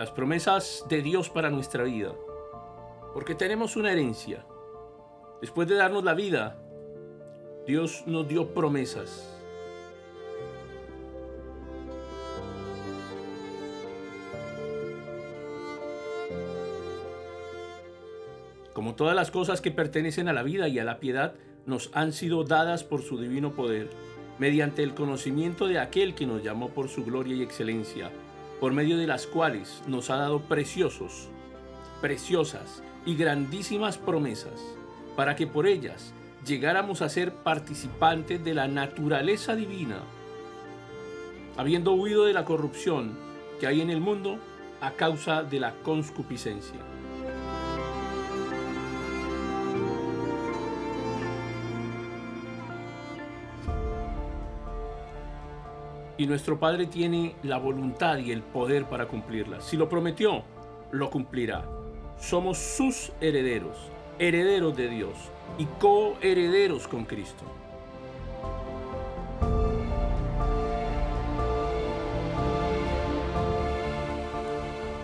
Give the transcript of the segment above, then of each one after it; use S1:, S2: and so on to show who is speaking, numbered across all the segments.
S1: las promesas de Dios para nuestra vida. Porque tenemos una herencia. Después de darnos la vida, Dios nos dio promesas. Como todas las cosas que pertenecen a la vida y a la piedad, nos han sido dadas por su divino poder, mediante el conocimiento de aquel que nos llamó por su gloria y excelencia, por medio de las cuales nos ha dado preciosos, preciosas y grandísimas promesas, para que por ellas llegáramos a ser participantes de la naturaleza divina, habiendo huido de la corrupción que hay en el mundo a causa de la conscupiscencia. Y nuestro Padre tiene la voluntad y el poder para cumplirla. Si lo prometió, lo cumplirá. Somos sus herederos, herederos de Dios y coherederos con Cristo.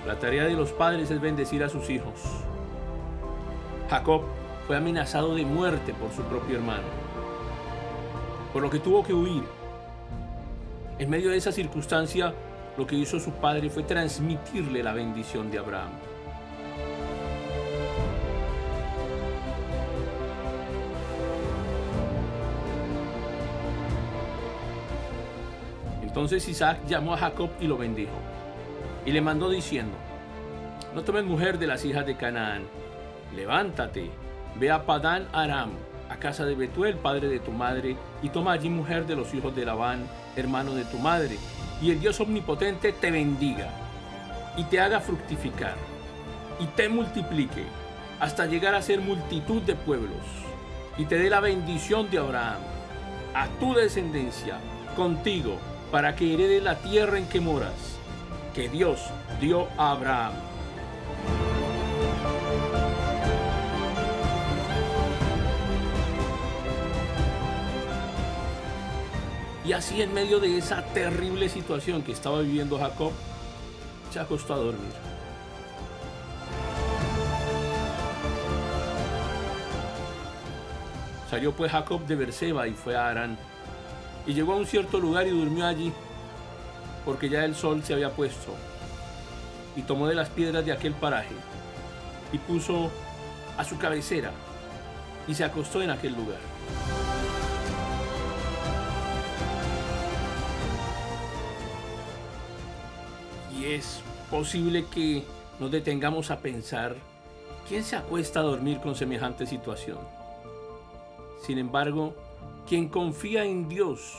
S1: La tarea de los padres es bendecir a sus hijos. Jacob fue amenazado de muerte por su propio hermano, por lo que tuvo que huir en medio de esa circunstancia, lo que hizo su padre fue transmitirle la bendición de Abraham. Entonces Isaac llamó a Jacob y lo bendijo. Y le mandó diciendo, no tomes mujer de las hijas de Canaán, levántate, ve a Padán Aram, a casa de Betuel, padre de tu madre, y toma allí mujer de los hijos de Labán, hermano de tu madre, y el Dios omnipotente te bendiga, y te haga fructificar, y te multiplique, hasta llegar a ser multitud de pueblos, y te dé la bendición de Abraham, a tu descendencia, contigo, para que herede la tierra en que moras, que Dios dio a Abraham Y así en medio de esa terrible situación que estaba viviendo Jacob, se acostó a dormir. Salió pues Jacob de Berseba y fue a Arán. Y llegó a un cierto lugar y durmió allí, porque ya el sol se había puesto. Y tomó de las piedras de aquel paraje y puso a su cabecera y se acostó en aquel lugar. Es posible que nos detengamos a pensar, ¿quién se acuesta a dormir con semejante situación? Sin embargo, quien confía en Dios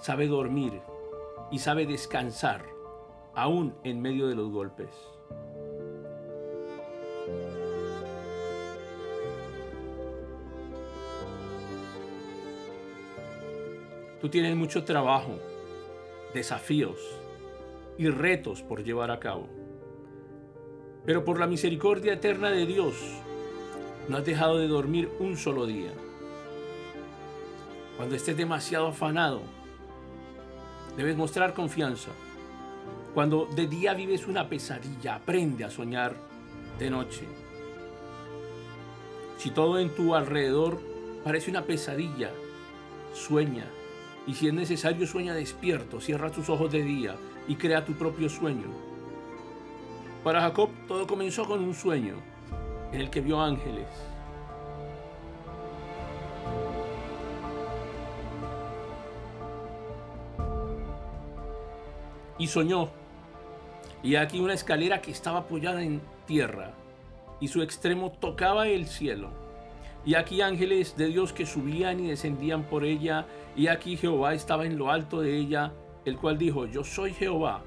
S1: sabe dormir y sabe descansar, aún en medio de los golpes. Tú tienes mucho trabajo, desafíos, y retos por llevar a cabo. Pero por la misericordia eterna de Dios, no has dejado de dormir un solo día. Cuando estés demasiado afanado, debes mostrar confianza. Cuando de día vives una pesadilla, aprende a soñar de noche. Si todo en tu alrededor parece una pesadilla, sueña. Y si es necesario, sueña despierto, cierra tus ojos de día y crea tu propio sueño. Para Jacob todo comenzó con un sueño en el que vio ángeles. Y soñó. Y aquí una escalera que estaba apoyada en tierra y su extremo tocaba el cielo. Y aquí ángeles de Dios que subían y descendían por ella. Y aquí Jehová estaba en lo alto de ella el cual dijo, yo soy Jehová,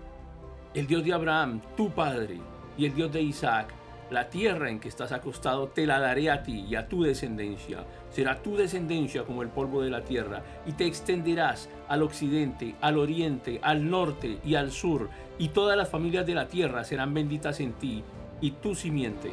S1: el Dios de Abraham, tu padre, y el Dios de Isaac. La tierra en que estás acostado te la daré a ti y a tu descendencia. Será tu descendencia como el polvo de la tierra, y te extenderás al occidente, al oriente, al norte y al sur, y todas las familias de la tierra serán benditas en ti y tu simiente.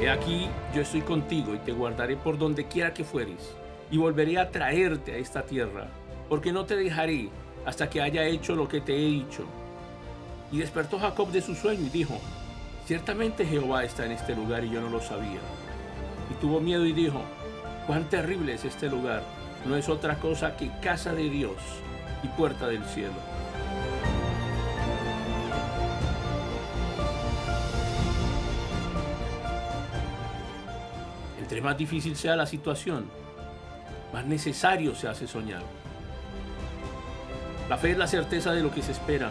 S1: He aquí, yo estoy contigo y te guardaré por donde quiera que fueres, y volveré a traerte a esta tierra, porque no te dejaré hasta que haya hecho lo que te he dicho. Y despertó Jacob de su sueño y dijo, ciertamente Jehová está en este lugar y yo no lo sabía. Y tuvo miedo y dijo, cuán terrible es este lugar, no es otra cosa que casa de Dios y puerta del cielo. Entre más difícil sea la situación, más necesario se hace soñar. La fe es la certeza de lo que se espera,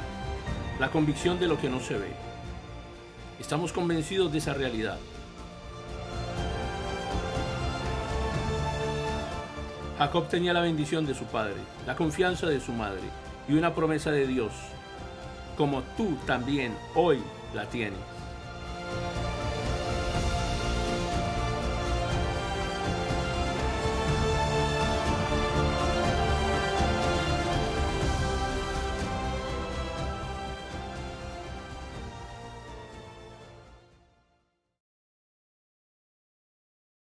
S1: la convicción de lo que no se ve. Estamos convencidos de esa realidad. Jacob tenía la bendición de su padre, la confianza de su madre y una promesa de Dios, como tú también hoy la tienes.